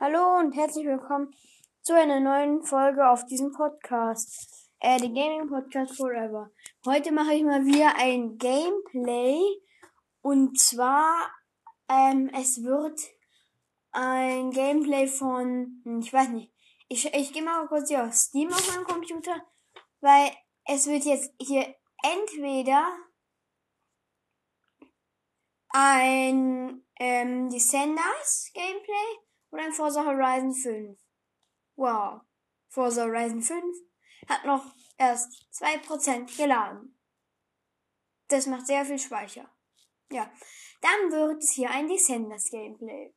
Hallo und herzlich willkommen zu einer neuen Folge auf diesem Podcast. Äh, der Gaming Podcast Forever. Heute mache ich mal wieder ein Gameplay. Und zwar, ähm, es wird ein Gameplay von, hm, ich weiß nicht. Ich, ich gehe mal kurz hier auf Steam auf meinem Computer, weil es wird jetzt hier entweder ein ähm, Descenders Gameplay oder ein Forza Horizon 5. Wow. Forza Horizon 5 hat noch erst 2% geladen. Das macht sehr viel Speicher. Ja. Dann wird es hier ein Descenders Gameplay.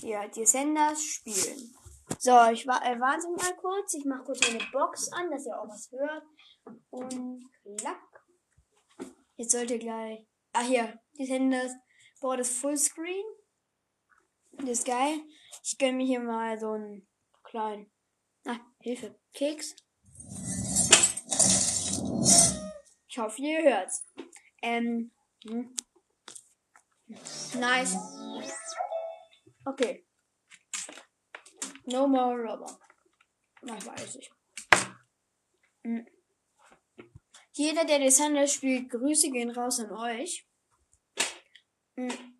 Ja, Descenders spielen. So, ich wa äh, warte mal kurz. Ich mache kurz meine Box an, dass ihr auch was hört. Und klack. Jetzt sollte gleich. Ah, hier. Descenders. Boah, das Fullscreen. Das ist geil. Ich gönne mir hier mal so einen kleinen. Ah, Hilfe. Keks. Ich hoffe, ihr hört's. Ähm. Hm. Nice. Okay. No more rubber. Das weiß ich. Hm. Jeder, der Descender spielt, Grüße gehen raus an euch. Hm.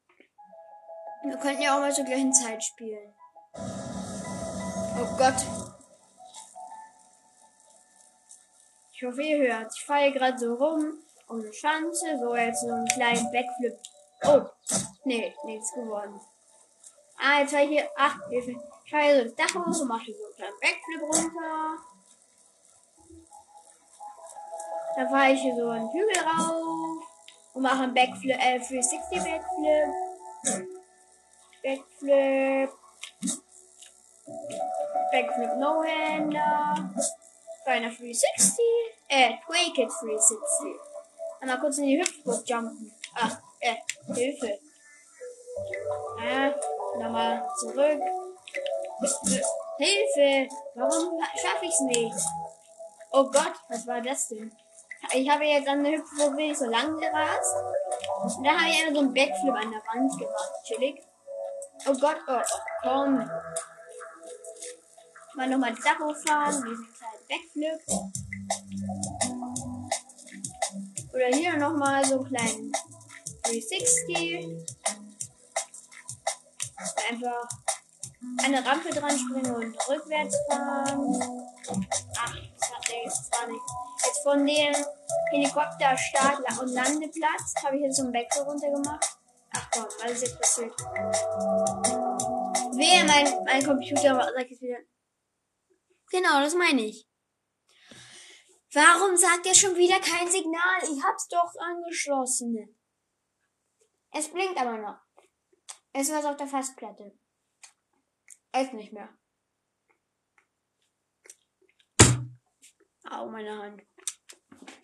Wir könnten ja auch mal zur gleichen Zeit spielen. Oh Gott. Ich hoffe, ihr hört. Ich fahre gerade so rum um eine Schanze. So, jetzt so einen kleinen Backflip. Oh. Nee, nichts geworden. Ah, jetzt war ich hier. Ach, Hilfe. Ich fahre hier so das Dach hoch und mache hier so einen kleinen Backflip runter. Dann fahre ich hier so einen Hügel rauf und mache einen Backflip, äh, 360 Backflip. Backflip. Backflip No-Hander. Beinahe 360. Äh, Quake It 360. Einmal kurz in die Hüpfburg jumpen. Ach, äh, Hilfe. Ah, nochmal zurück. Hilfe! Warum schaffe ich's nicht? Oh Gott, was war das denn? Ich habe jetzt an der Hüpfburg so lang gerast. Und da habe ich einfach so einen Backflip an der Wand gemacht. Chillig. Oh Gott, oh, komm. Mal nochmal die Dach hochfahren, diesen kleinen Backflip. Oder hier nochmal so einen kleinen 360. Einfach eine Rampe dran springen und rückwärts fahren. Ach, das hat nichts, das war nicht. Jetzt von dem Helikopterstart und Landeplatz habe ich jetzt so einen Backflip runtergemacht. Ach komm, was ist jetzt passiert? Wer mein, mein Computer sagt jetzt wieder. Genau, das meine ich. Warum sagt er schon wieder kein Signal? Ich hab's doch angeschlossen. Es blinkt aber noch. Es war auf der Festplatte. Es nicht mehr. Au, meine Hand.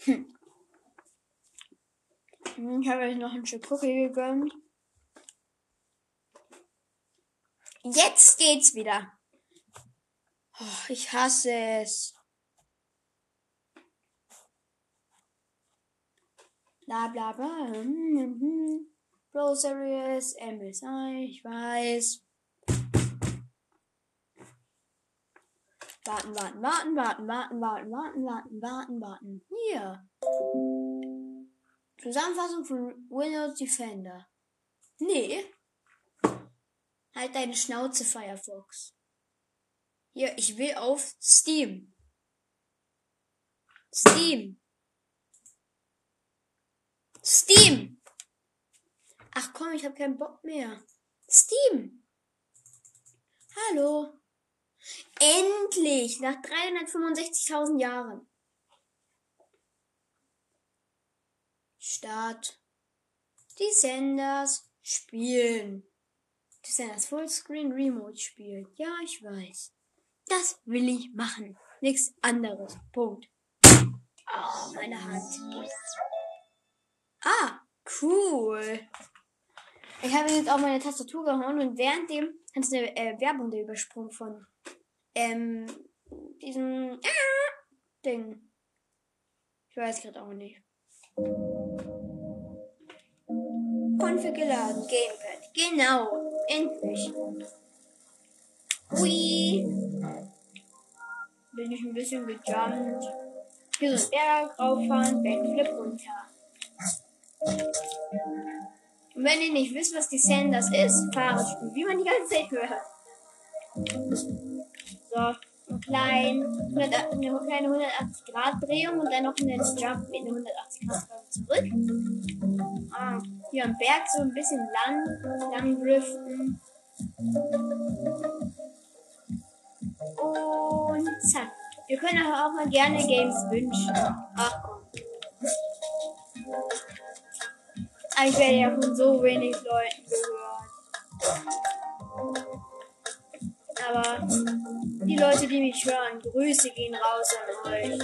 Hm. Ich habe euch noch ein Stück Cookie gegönnt. Jetzt geht's wieder. Oh, ich hasse es. Bla bla bla. Series, MSI, ich weiß. Warten, warten, warten, warten, warten, warten, warten, warten, warten, warten. Hier. Zusammenfassung von Windows Defender. Nee. Halt deine Schnauze, Firefox. Hier, ich will auf Steam. Steam. Steam. Ach komm, ich habe keinen Bock mehr. Steam. Hallo. Endlich, nach 365.000 Jahren. Start. Descenders spielen. Descenders Fullscreen Remote spielen. Ja, ich weiß. Das will ich machen. Nichts anderes. Punkt. Oh, meine Hand. Ah, cool. Ich habe jetzt auf meine Tastatur gehauen und währenddem hat es eine äh, Werbung der übersprungen von ähm, diesem äh, Ding. Ich weiß gerade auch nicht. Config geladen. Gamepad. Genau. Endlich. Ui. Bin ich ein bisschen gejumpt. Hier so ein Berg rauffahren, Backflip runter. Und wenn ihr nicht wisst, was die Sanders ist, Fahrradspiel, wie man die ganze Zeit hört. So, ein klein, eine kleine 180 Grad Drehung und dann noch eine Jump mit einer 180 Grad zurück. Ah, hier am Berg so ein bisschen lang, lang driften. Und zack. Wir können auch mal gerne Games wünschen. Ach komm. Aber ich werde ja von so wenig Leuten gehört. Aber die Leute, die mich hören, Grüße gehen raus an euch.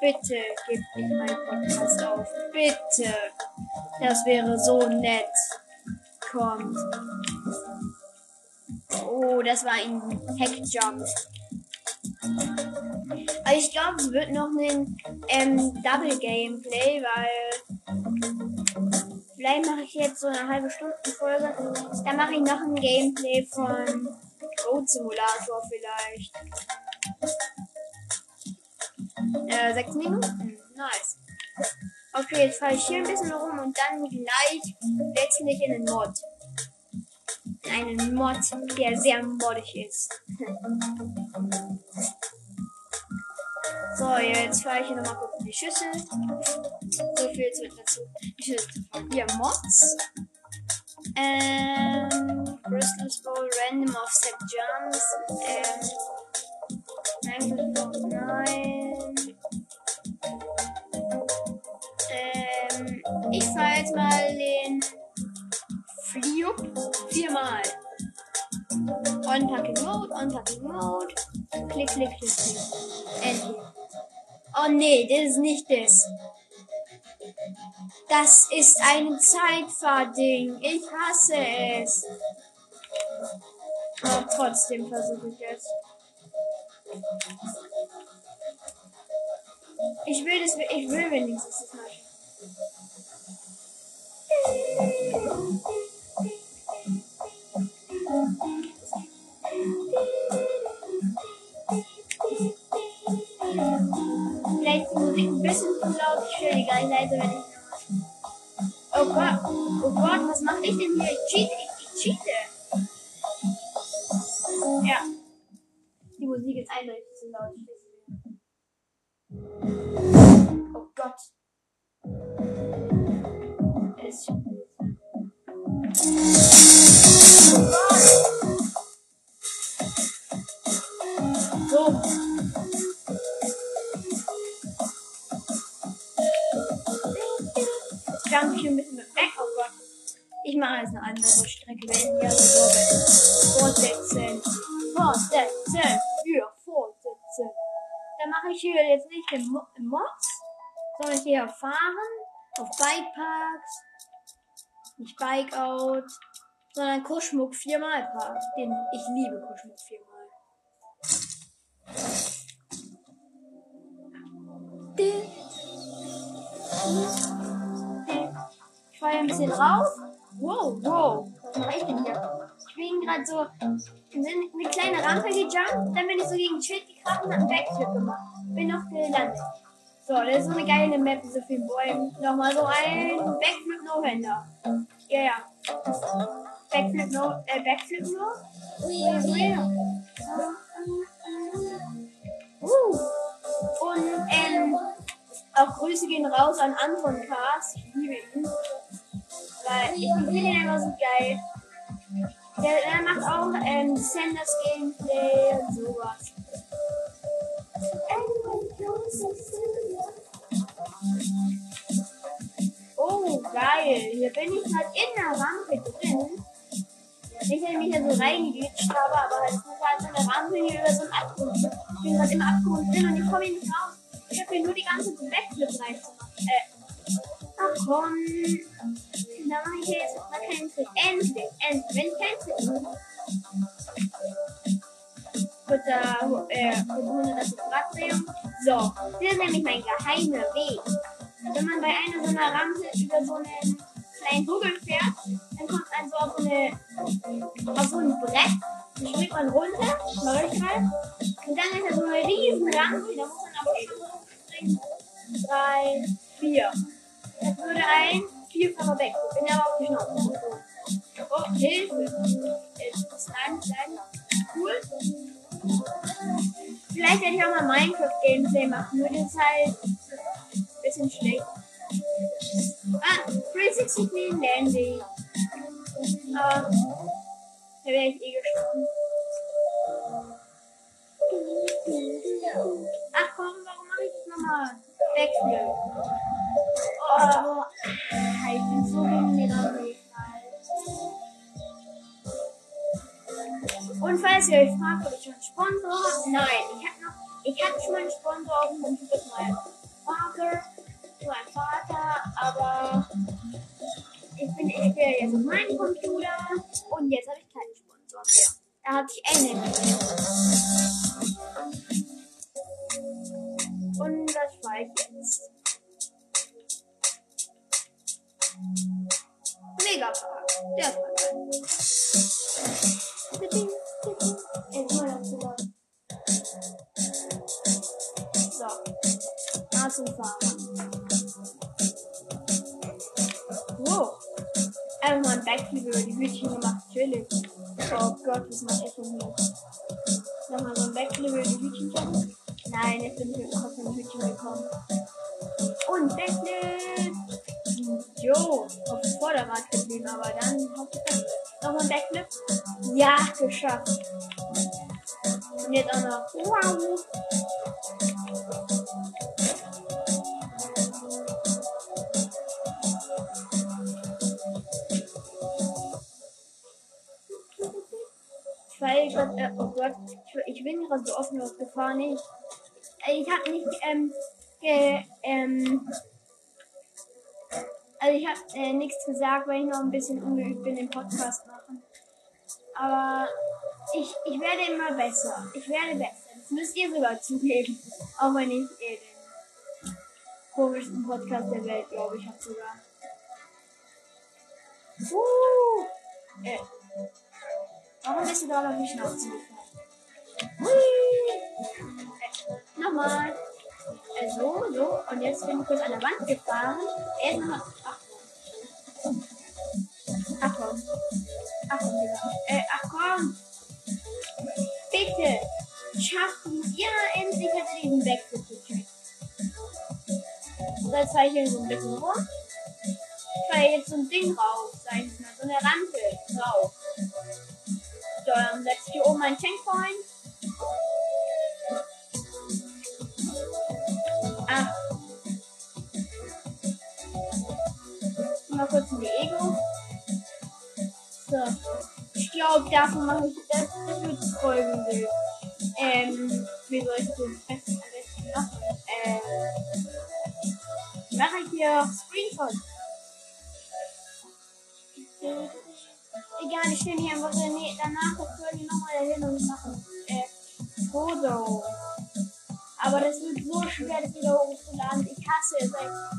Bitte gebt nicht meinen Podcast auf. Bitte. Das wäre so nett. Kommt. Oh, das war ein Hackjump. Aber ich glaube, es wird noch ein ähm, Double Gameplay, weil vielleicht mache ich jetzt so eine halbe Stunde Folge. Dann mache ich noch ein Gameplay von Road Simulator vielleicht. Äh, sechs Minuten? Nice. Okay, jetzt fahre ich hier ein bisschen rum und dann gleich wechsle ich in den Mod einen Mod, der sehr moddig ist. so, jetzt fahre ich hier nochmal kurz in die Schüssel. So viel zu dazu. Hier Mods. Ähm, Crystal Bowl, Random Offset Jumps. Ähm, nein. Ähm, ich fahre jetzt mal den Fliup viermal. Unpacking Mode, Unpacking Mode. Klick, klick, klick, klick. Endlich. Oh nee, das ist nicht das. Das ist ein Zeitfahrding. Ich hasse es. Aber trotzdem versuche ich es. Ich will das, ich will wenigstens das mal. Vielleicht muss ich ein bisschen zu laut, ich stelle die gar nicht leise, wenn ich. Oh Gott, oh Gott, was mache ich denn hier? Ich cheate, ich, ich cheate. Ja. Die Musik ist eindeutig zu laut. Oh Gott. Es ist schon sondern hier fahren auf Bikeparks. Nicht Bikeout, sondern Kuschmuck viermal Park. Den ich liebe Kuschmuck viermal. Ich fahre ein bisschen rauf. Wow, wow. Was mache ich denn hier? Ich bin gerade so eine kleine Rampe gejumpt, dann bin ich so gegen ein Schild gekracht und hab einen Backflip gemacht. Bin noch gelandet. So, das ist so eine geile Map mit so vielen Bäumen. Nochmal so ein Backflip No-Hander. Ja, ja. Backflip No, äh, Backflip No? Ja, ja. Uh. Und, ähm, auch Grüße gehen raus an Anton Cast. Ich liebe ihn. Weil ich finde ihn immer so geil. Der, der macht auch ähm, Sanders Gameplay und sowas. Oh, geil. Hier bin ich halt in der Rampe drin. Ich mich da so reingeglitscht habe, aber halt, ist halt so eine Rampe hier über so einen Abgrund. Ich bin gerade im Abgrund drin und ich komme hier nicht raus. Ich habe hier nur die ganze Backflip reinzumachen. Äh, ach komm. Da mache ich jetzt mal keinen Trick. Endlich, endlich. Wenn ich keinen Trick mache, da, äh, 180 Grad Drehung. So, das ist nämlich mein geheimer Weg. Wenn man bei einer so einer Rampe über so einen kleinen Hügel fährt, dann kommt man so auf so, eine, auf so ein Brett Dann springt man runter, mache ich mal. Und dann ist da so eine riesen Rampe, da muss man aber schon hochspringen. Drei, vier. Das würde ein vierfacher Weg. Ich bin aber auf die Schnauze. Oh, Hilfe. Ist nein, nein. Cool. Vielleicht werde ich auch mal Minecraft-Gameplay machen, nur das ist halt ein bisschen schlecht. Ah, 360 Landing. Aber da wäre ich eh gestorben. Ach komm, warum mache ich das nochmal? Backflip. Oh, ich bin so hungrig. Und falls ihr euch fragt, ob ich schon einen Sponsor habe, nein, ich habe noch, ich hatte schon mal einen Sponsor auf dem Computer meinem Vater, meinem Vater, aber ich bin, ich spiele jetzt auf meinem Computer und jetzt habe ich keinen Sponsor mehr. Da hatte ich einen. Und das war ich jetzt. Megapark. Der ist Backflip über die Hütchen gemacht. Chillig. Oh Gott, was macht er Ich weiß grad, äh, oh Gott, ich, ich bin gerade so offen gefahren. Ich, ich habe nicht, ähm, ge, ähm, also ich habe äh, nichts gesagt, weil ich noch ein bisschen ungeübt bin im Podcast machen. Aber ich, ich werde immer besser. Ich werde besser. Das müsst ihr sogar zugeben. Auch wenn ich eh den komischsten Podcast der Welt, glaube ich, habe sogar. Uh, äh. Warum bist du da auf die Schnauze gefallen? Hui. Äh, nochmal. So, so. Und jetzt bin ich kurz an der Wand gefahren. Nochmal. Ach komm. Ach komm. Ach komm, Digga. Äh, ach komm. Bitte. Schafft es. Ja, endlich hat er diesen Backflip gekriegt. Da zeige ich hier so ein bisschen rum. Ich fahre jetzt so ein Ding rauf, hier oben einen Checkpoint. Ah. Mal kurz in die Ego. So. Ich glaube, davon mache ich das, das wird folgende. Ähm, wie soll ich das ich einfach danach, das wir nochmal dahin und machen. Äh, Foto. Aber das wird so schwer, das wieder hochzuladen. Ich hasse es.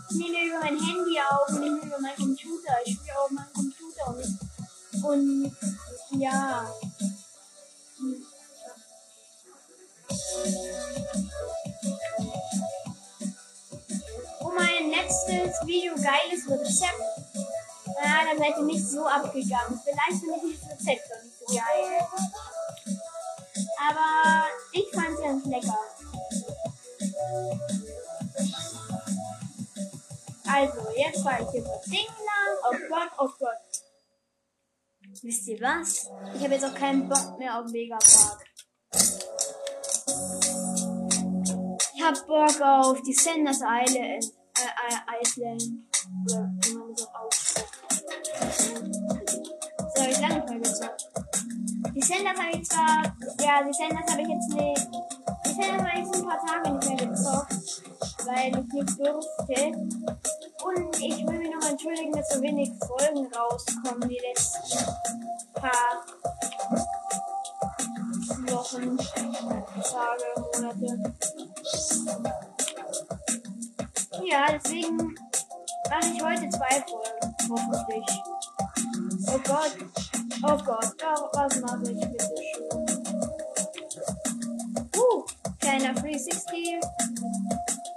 Ich nehme über mein Handy auf ich nehme über meinen Computer. Ich spiele auf meinem Computer und, und ja. Und mein letztes Video geiles Rezept. Ja, dann seid ihr nicht so abgegangen. Vielleicht finde ich das Rezept noch nicht so geil. Aber ich fand es ganz lecker. Also, jetzt fahre ich hier das Ding lang. Oh Gott, oh Gott. Wisst ihr was? Ich habe jetzt auch keinen Bock mehr auf Megapark. Ich hab Bock auf die Sanders Island. Äh, Island. Oder wie man das auch ausspricht. So, ich lange mal gezockt. Die Sanders habe ich zwar. Ja, die Sanders habe ich jetzt nicht. Die Sanders habe ich jetzt ein paar Tage nicht mehr gezockt. Weil ich nicht durfte. Und ich will mich noch entschuldigen, dass so wenig Folgen rauskommen die letzten paar Wochen, Tage, Monate. Ja, deswegen mache ich heute zwei Folgen, hoffentlich. Oh Gott, Oh Gott, oh, was mache ich bitte schon? Uh, kleiner 360.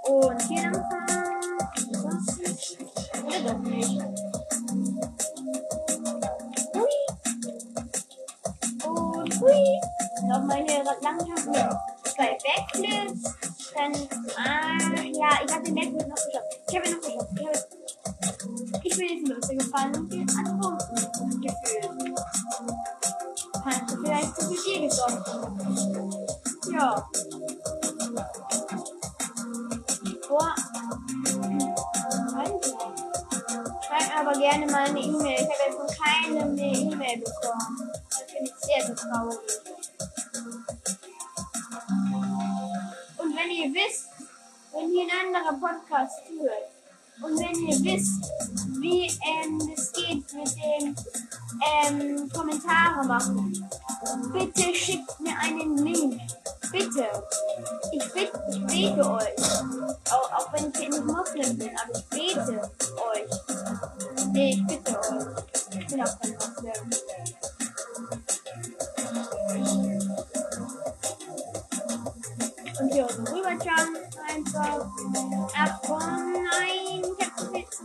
Und hier lang fahren. Oder doch nicht. Hui. Und hui. Nochmal hier langsam. Ja. Zwei Backflips. Dann, ah, ja, ich habe den Backflip noch geschafft. Ich habe noch Ja. Boah. Alter. Schreib aber gerne mal eine E-Mail. Ich habe jetzt noch keine E-Mail bekommen. Das finde ich sehr, sehr traurig. Und wenn ihr wisst, wenn ihr ein anderer Podcast hört, und wenn ihr wisst, wie ähm, es geht mit dem ähm, Kommentare machen, bitte schickt mir einen Link. Bitte. Ich, bitte, ich bete euch. Auch, auch wenn ich nicht Muslim bin, aber ich bete euch. Nee, ich bitte euch. Ich bin auch kein Muslim. Und hier so rüberjump einfach. Ach komm, nein,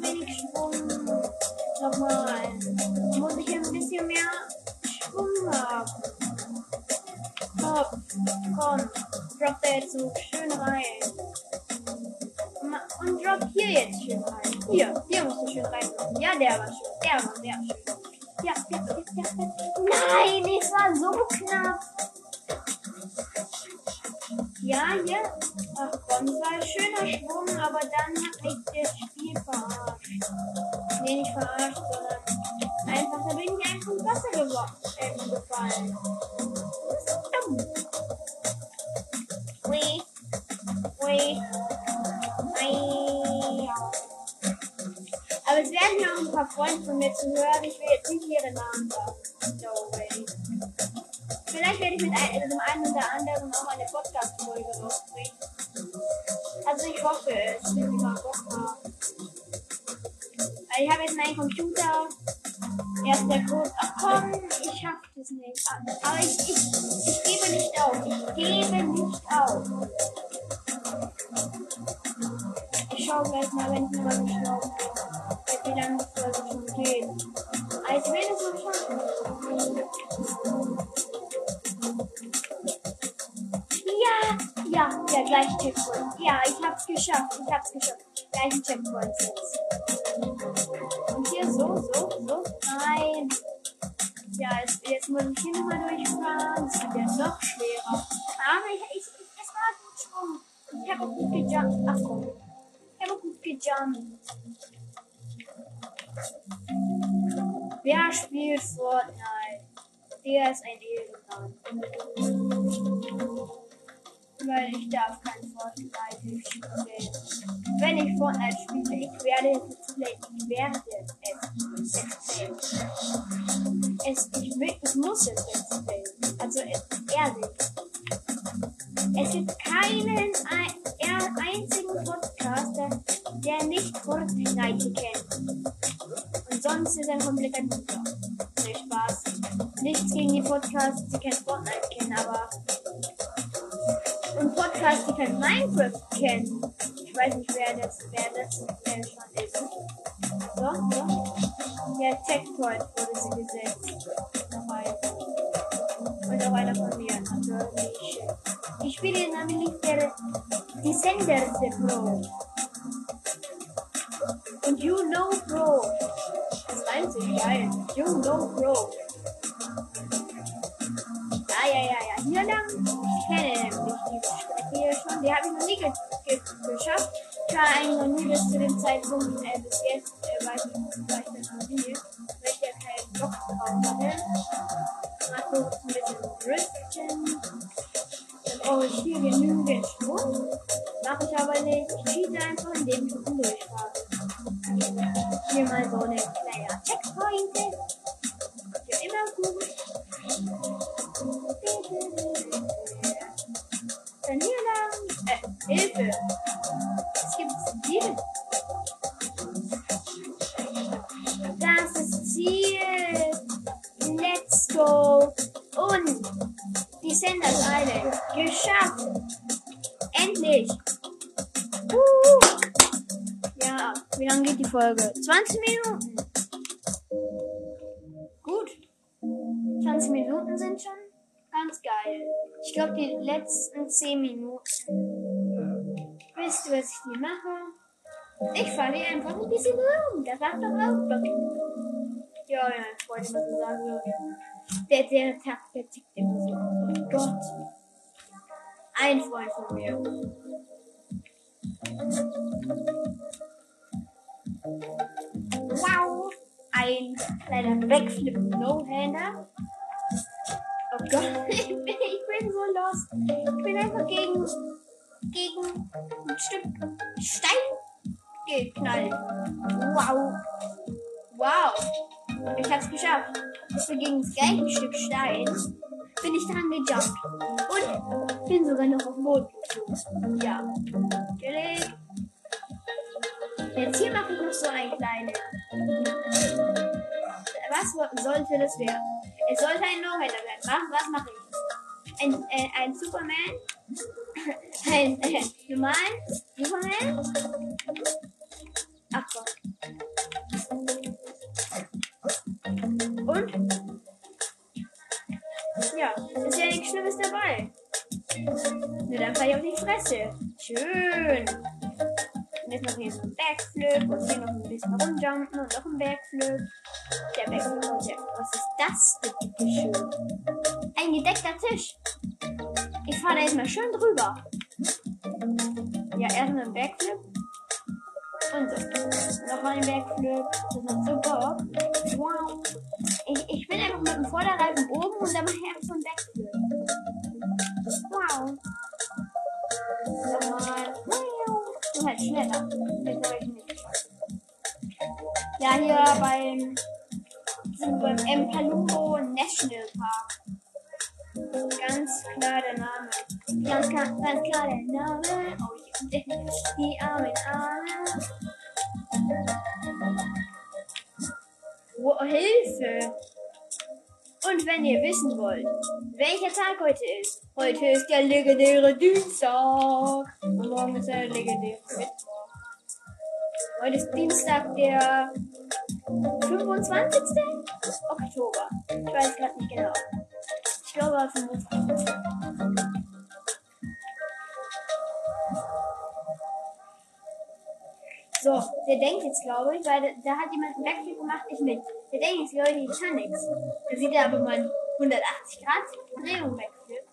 wenig Schwung. Nochmal. Muss ich ein bisschen mehr Schwung haben. Hopp, komm. Drop da jetzt so schön rein. Und drop hier jetzt schön rein. Hier, hier musst du schön rein. Ja, der war schön. Der war sehr schön. Ja, ja, ja. ja. Nein, es war so knapp. Ja, ja. Ach komm, war ein schöner Schwung, aber dann hat mich das Spiel verarscht. Nee, nicht verarscht, sondern einfach, da bin ich einfach ins Wasser gewo- äh, gefallen. Das ist dumm. Ui. Ui. Ei. Aber es werden ja auch ein paar Freunde von mir zu hören. Ich will jetzt nicht ihre Namen sagen. No way. Vielleicht werde ich mit ein, dem einen oder anderen auch eine Podcast-Folge rausbringen. Also ich hoffe es, wenn sie mal Bock. Weil ich habe jetzt meinen Computer. Erst der Code. Ach komm, ich schaff das nicht. Aber ich, ich, ich gebe nicht auf. Ich gebe nicht auf. Ich schaue gleich mal, wenn ich mal gestorben bin. Wie lange es schon gehen. Ja, gleich Checkpoint. Ja, ich hab's geschafft. Ich hab's geschafft. Gleich Checkpoint jetzt. Und hier so, so, so. Nein. Ja, jetzt, jetzt muss ich hier nochmal durchfahren. Das wird ja noch schwerer. Aber ich, ich, ich es war gut Schwung. Ich habe auch gut gejumpt. Ach so. Ich habe auch gut gejumpt. Wer spielt Fortnite? Der ist ein Ehrenmann. Weil ich darf kein Fortnite spielen. Wenn ich Fortnite spiele, ich werde es play. Ich werde es playen. Es, ich, will, ich muss es jetzt playen. Also ehrlich. Es gibt keinen ein, einzigen Podcaster, der nicht Fortnite kennt. Und sonst ist er ein kompletter Guter. Nee, Spaß. Nichts gegen die Podcasts, die kein Fortnite kennen, aber. Podcasts, die kein Minecraft kennen. Ich weiß nicht, wer das, wer das äh, schon ist. So, so. Ja, Checkpoint wurde sie gesetzt. Noch einer. Und auch einer von mir. Natürlich. Ich spiele nämlich der Descenders Pro. Und You Know Pro. Das reimt sich geil. Geschafft. Ich war eigentlich noch nie bis zu dem Zeitpunkt, äh, bis jetzt, äh, war ich, war ich nie. Weil ich ja keinen Bock drauf hatte. Mal kurz ein bisschen driften. Dann brauche ich hier genügend Schwung. Mache ich aber nicht. Ich cheate einfach, indem ich unten durchfahre. Hier mal so eine kleine Checkpoint. Hier immer gut. Dann hier lang. Äh, Hilfe. Folge? 20 Minuten. Gut. 20 Minuten sind schon ganz geil. Ich glaube, die letzten 10 Minuten. Wisst ihr, was ich hier mache? Ich fahre hier einfach ein bisschen rum. Das sagt doch auch Blocky. Ja, ja, ich wollte mal so sagen. Der, der Tag, der tickt immer so. Oh Gott. Ein Freund von mir. Ein kleiner Backflip No-Hander. Oh Gott, ich bin, ich bin so lost. Ich bin einfach gegen, gegen ein Stück Stein geknallt. Wow. Wow. Ich hab's geschafft. Ich bin gegen das gleiche Stück Stein. Bin ich dran gejumpt. Und bin sogar noch auf dem Boden. Ja. Jetzt hier mache ich noch so ein kleines. Was sollte das werden? Es sollte ein No-Hitter werden. Was, was mache ich? Ein, äh, ein Superman? ein äh, normalen Superman? Ach Gott. Und? Ja, ist ja nichts Schlimmes dabei. Nur dann fall ich auf die Fresse. Schön. Jetzt noch hier so ein Backflip und hier noch ein bisschen rumjumpen und noch ein Backflip. Der Backflip und der. Was ist das bitte schön? Ein gedeckter Tisch. Ich fahre da jetzt mal schön drüber. Ja, erstmal ein Backflip. Und so. Nochmal ein Backflip. Das macht Bock. Wow. Ich, ich bin einfach mit dem Vorderreifen oben und dann mache ich einfach so Hier beim, sind wir beim Empalumbo National Park. Ganz klar der Name. Ganz klar, ganz klar der Name. Oh, die, die armen Arme. Oh, Hilfe! Und wenn ihr wissen wollt, welcher Tag heute ist, heute ist der legendäre Dienstag. Und morgen ist der legendäre Mittwoch. Heute ist Dienstag, der 25. Oktober. Ich weiß gerade nicht genau. Ich glaube 25. So, der denkt jetzt, glaube ich, weil da, hat jemand einen Backflip gemacht, ich nicht. Der denkt jetzt, Leute, ich kann nichts. Da sieht er aber mal 180 Grad Drehung Backflip.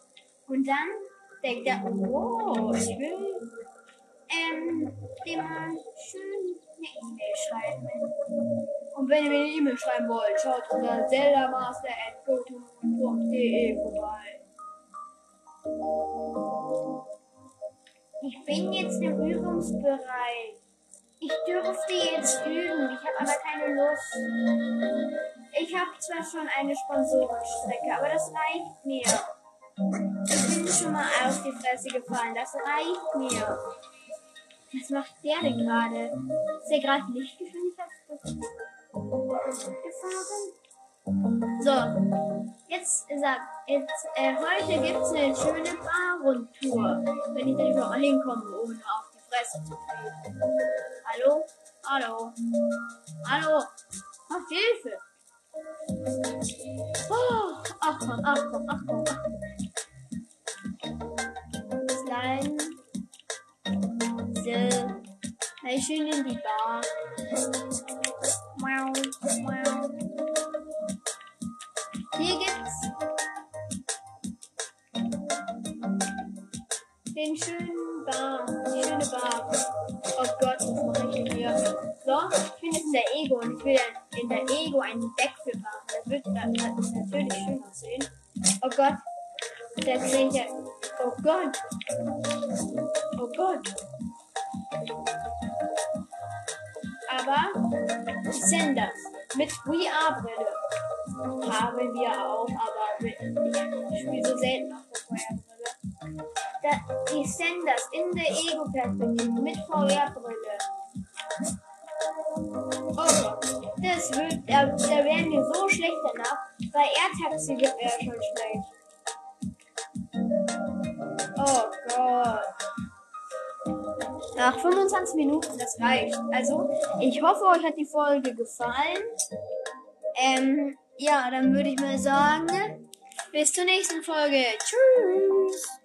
Und dann denkt er, oh, ich will ähm, dem schön eine E-Mail schreiben. Und wenn ihr mir eine E-Mail schreiben wollt, schaut unter zeldamaster.goto.de vorbei. Ich bin jetzt im Übungsbereich. Ich dürfte jetzt üben, ich habe aber keine Lust. Ich habe zwar schon eine Sponsorenstrecke, aber das reicht mir. Ich bin schon mal auf die Fresse gefallen, das reicht mir. Was macht der denn gerade? Ist der gerade Lichtgeschwindigkeit gefahren? So, jetzt sagt, jetzt, äh, heute gibt's eine schöne Bar-Rundtour. Wenn ich da überhaupt hinkomme, ohne auf die Fresse zu kriegen. Hallo? Hallo? Hallo? Ach, Hilfe! Oh, ach komm, ach komm, ach komm, ach komm. Slime. So. Na, schön in die Bar. Wow, wow. Hier gibt's den schönen Bar, die schöne Bar. Oh Gott, was mache ich denn hier? So, ich bin jetzt in der Ego und ich will in der Ego einen Backflip machen. Das wird das natürlich schön aussehen. Oh Gott, der kriegt ja. Oh Gott. Oh Gott. Aber Sanders mit VR-Brille haben wir auch, aber ich spiele so selten auf der VR-Brille. Die Sanders in der Ego-Perspektive mit VR-Brille. Oh Gott, das wird, da, da werden wir so schlecht danach, weil Air-Taxi wird ja schon schlecht. Oh Gott. Nach 25 Minuten, das reicht. Also, ich hoffe, euch hat die Folge gefallen. Ähm, ja, dann würde ich mal sagen, Bis zur nächsten Folge. Tschüss.